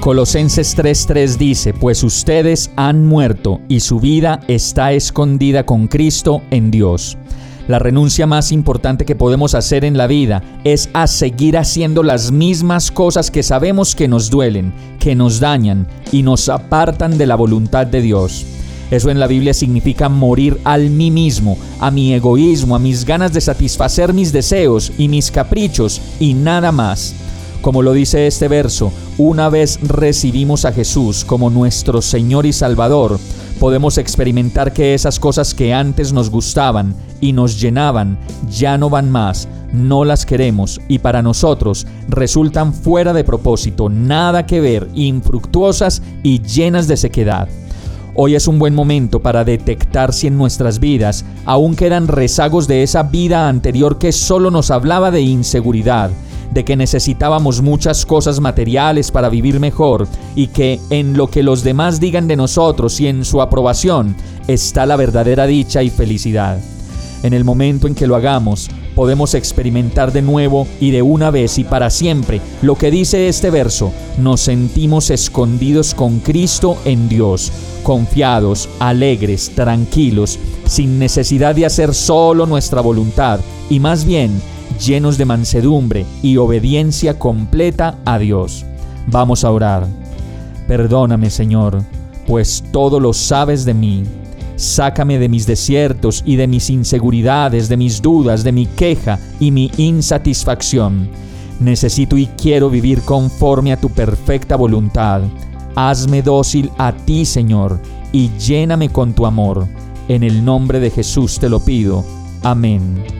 Colosenses 3:3 dice, pues ustedes han muerto y su vida está escondida con Cristo en Dios. La renuncia más importante que podemos hacer en la vida es a seguir haciendo las mismas cosas que sabemos que nos duelen, que nos dañan y nos apartan de la voluntad de Dios. Eso en la Biblia significa morir al mí mismo, a mi egoísmo, a mis ganas de satisfacer mis deseos y mis caprichos y nada más. Como lo dice este verso, una vez recibimos a Jesús como nuestro Señor y Salvador, podemos experimentar que esas cosas que antes nos gustaban y nos llenaban ya no van más, no las queremos y para nosotros resultan fuera de propósito, nada que ver, infructuosas y llenas de sequedad. Hoy es un buen momento para detectar si en nuestras vidas aún quedan rezagos de esa vida anterior que solo nos hablaba de inseguridad, de que necesitábamos muchas cosas materiales para vivir mejor y que en lo que los demás digan de nosotros y en su aprobación está la verdadera dicha y felicidad. En el momento en que lo hagamos, podemos experimentar de nuevo y de una vez y para siempre lo que dice este verso, nos sentimos escondidos con Cristo en Dios, confiados, alegres, tranquilos, sin necesidad de hacer solo nuestra voluntad y más bien llenos de mansedumbre y obediencia completa a Dios. Vamos a orar. Perdóname, Señor, pues todo lo sabes de mí. Sácame de mis desiertos y de mis inseguridades, de mis dudas, de mi queja y mi insatisfacción. Necesito y quiero vivir conforme a tu perfecta voluntad. Hazme dócil a ti, Señor, y lléname con tu amor. En el nombre de Jesús te lo pido. Amén.